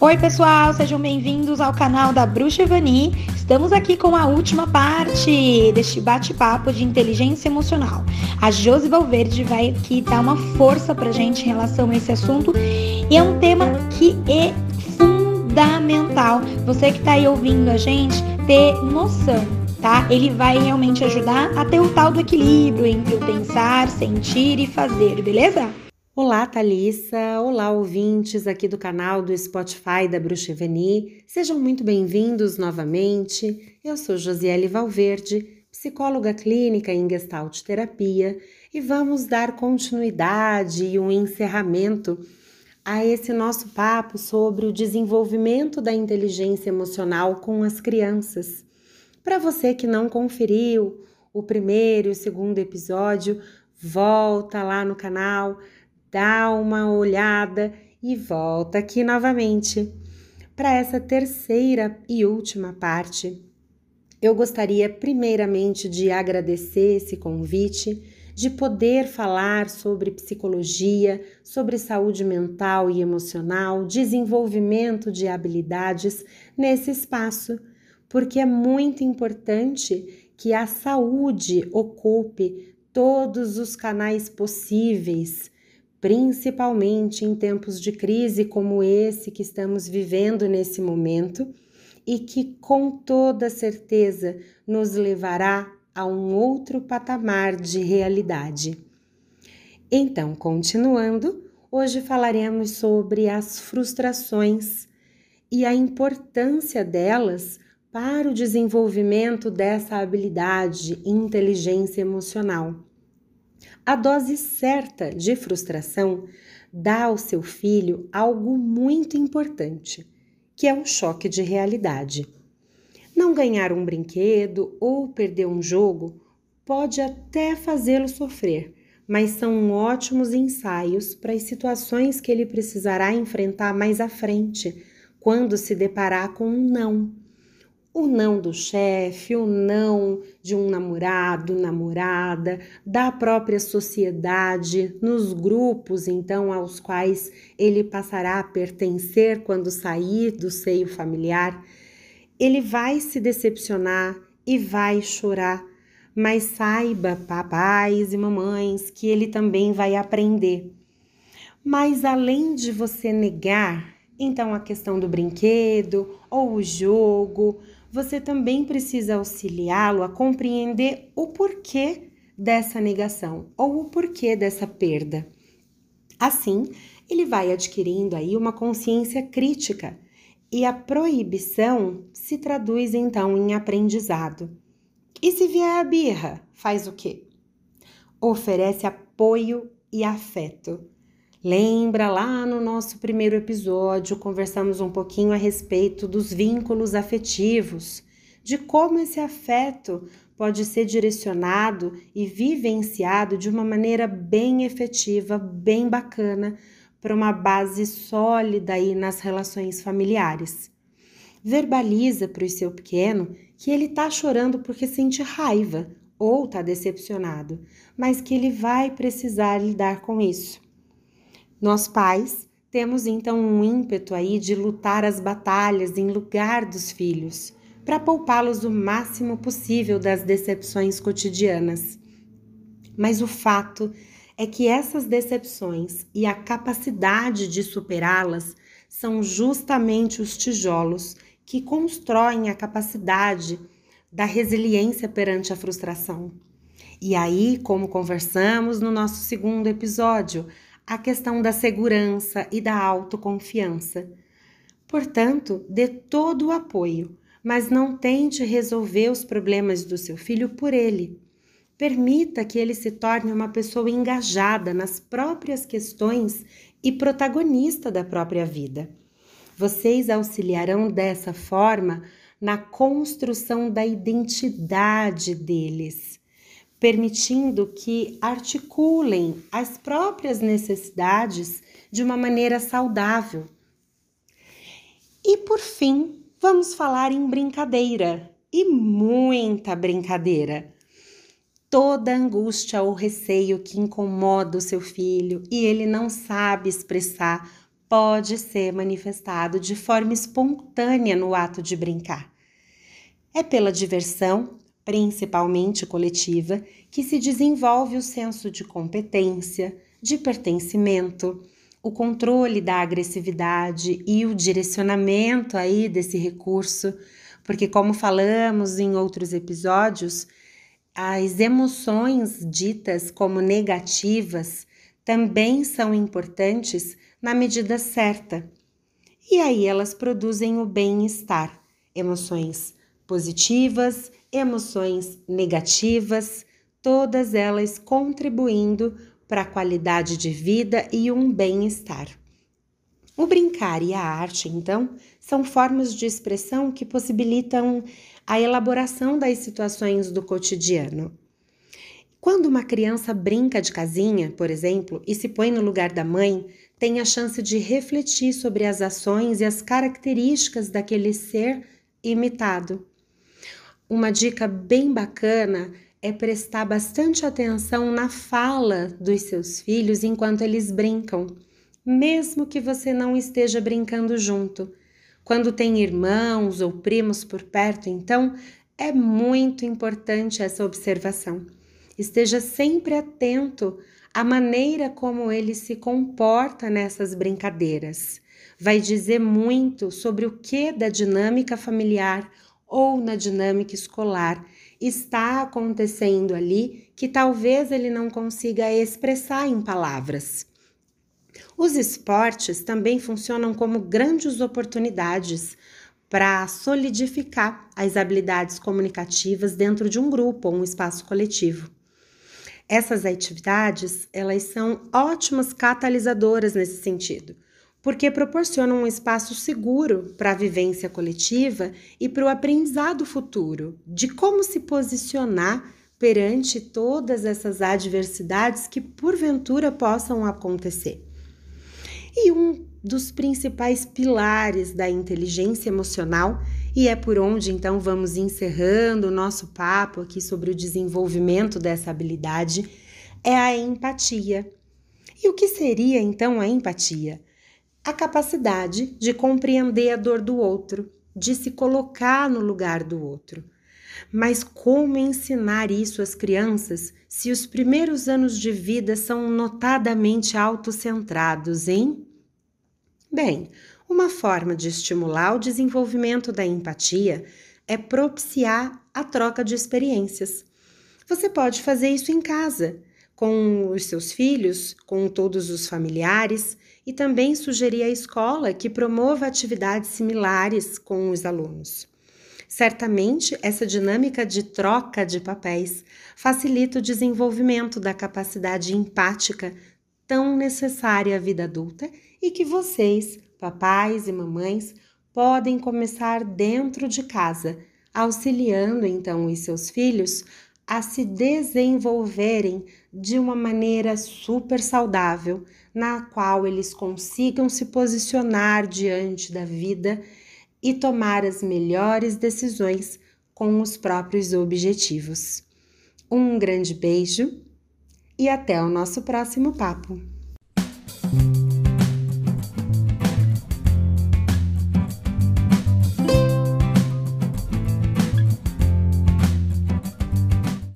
Oi, pessoal, sejam bem-vindos ao canal da Bruxa Evani. Estamos aqui com a última parte deste bate-papo de inteligência emocional. A Josi Valverde vai aqui dar uma força pra gente em relação a esse assunto e é um tema que é fundamental. Você que tá aí ouvindo a gente ter noção tá? Ele vai realmente ajudar a ter o tal do equilíbrio entre o pensar, sentir e fazer, beleza? Olá, Thalissa! Olá, ouvintes aqui do canal do Spotify da Bruxa Eveni. Sejam muito bem-vindos novamente. Eu sou Josiele Valverde, psicóloga clínica em Gestalt Terapia, e vamos dar continuidade e um encerramento a esse nosso papo sobre o desenvolvimento da inteligência emocional com as crianças. Para você que não conferiu o primeiro e o segundo episódio, volta lá no canal, dá uma olhada e volta aqui novamente para essa terceira e última parte. Eu gostaria primeiramente de agradecer esse convite, de poder falar sobre psicologia, sobre saúde mental e emocional, desenvolvimento de habilidades nesse espaço porque é muito importante que a saúde ocupe todos os canais possíveis, principalmente em tempos de crise como esse que estamos vivendo nesse momento e que com toda certeza nos levará a um outro patamar de realidade. Então, continuando, hoje falaremos sobre as frustrações e a importância delas para o desenvolvimento dessa habilidade inteligência emocional. A dose certa de frustração dá ao seu filho algo muito importante, que é um choque de realidade. Não ganhar um brinquedo ou perder um jogo pode até fazê-lo sofrer, mas são ótimos ensaios para as situações que ele precisará enfrentar mais à frente, quando se deparar com um não o não do chefe, o não de um namorado, namorada, da própria sociedade, nos grupos então aos quais ele passará a pertencer quando sair do seio familiar, ele vai se decepcionar e vai chorar. Mas saiba, papais e mamães, que ele também vai aprender. Mas além de você negar, então a questão do brinquedo ou o jogo, você também precisa auxiliá-lo a compreender o porquê dessa negação ou o porquê dessa perda. Assim, ele vai adquirindo aí uma consciência crítica e a proibição se traduz então em aprendizado. E se vier a birra, faz o quê? Oferece apoio e afeto. Lembra lá no nosso primeiro episódio, conversamos um pouquinho a respeito dos vínculos afetivos, de como esse afeto pode ser direcionado e vivenciado de uma maneira bem efetiva, bem bacana, para uma base sólida aí nas relações familiares. Verbaliza para o seu pequeno que ele está chorando porque sente raiva ou está decepcionado, mas que ele vai precisar lidar com isso. Nós pais temos então um ímpeto aí de lutar as batalhas em lugar dos filhos, para poupá-los o máximo possível das decepções cotidianas. Mas o fato é que essas decepções e a capacidade de superá-las são justamente os tijolos que constroem a capacidade da resiliência perante a frustração. E aí, como conversamos no nosso segundo episódio, a questão da segurança e da autoconfiança. Portanto, dê todo o apoio, mas não tente resolver os problemas do seu filho por ele. Permita que ele se torne uma pessoa engajada nas próprias questões e protagonista da própria vida. Vocês auxiliarão dessa forma na construção da identidade deles permitindo que articulem as próprias necessidades de uma maneira saudável. E por fim, vamos falar em brincadeira e muita brincadeira. Toda angústia ou receio que incomoda o seu filho e ele não sabe expressar, pode ser manifestado de forma espontânea no ato de brincar. É pela diversão, principalmente coletiva, que se desenvolve o senso de competência, de pertencimento, o controle da agressividade e o direcionamento aí desse recurso, porque como falamos em outros episódios, as emoções ditas como negativas também são importantes na medida certa. E aí elas produzem o bem-estar, emoções positivas, emoções negativas, todas elas contribuindo para a qualidade de vida e um bem-estar. O brincar e a arte, então, são formas de expressão que possibilitam a elaboração das situações do cotidiano. Quando uma criança brinca de casinha, por exemplo, e se põe no lugar da mãe, tem a chance de refletir sobre as ações e as características daquele ser imitado. Uma dica bem bacana é prestar bastante atenção na fala dos seus filhos enquanto eles brincam, mesmo que você não esteja brincando junto. Quando tem irmãos ou primos por perto, então, é muito importante essa observação. Esteja sempre atento à maneira como ele se comporta nessas brincadeiras. Vai dizer muito sobre o que da dinâmica familiar ou na dinâmica escolar está acontecendo ali que talvez ele não consiga expressar em palavras. Os esportes também funcionam como grandes oportunidades para solidificar as habilidades comunicativas dentro de um grupo ou um espaço coletivo. Essas atividades, elas são ótimas catalisadoras nesse sentido, porque proporcionam um espaço seguro para a vivência coletiva e para o aprendizado futuro de como se posicionar perante todas essas adversidades que porventura possam acontecer. E um dos principais pilares da inteligência emocional, e é por onde então vamos encerrando o nosso papo aqui sobre o desenvolvimento dessa habilidade, é a empatia. E o que seria então a empatia? A capacidade de compreender a dor do outro, de se colocar no lugar do outro. Mas como ensinar isso às crianças se os primeiros anos de vida são notadamente autocentrados, hein? Bem, uma forma de estimular o desenvolvimento da empatia é propiciar a troca de experiências. Você pode fazer isso em casa, com os seus filhos, com todos os familiares, e também sugerir à escola que promova atividades similares com os alunos. Certamente, essa dinâmica de troca de papéis facilita o desenvolvimento da capacidade empática tão necessária à vida adulta e que vocês, papais e mamães, podem começar dentro de casa, auxiliando então os seus filhos a se desenvolverem de uma maneira super saudável, na qual eles consigam se posicionar diante da vida e tomar as melhores decisões com os próprios objetivos. Um grande beijo e até o nosso próximo papo!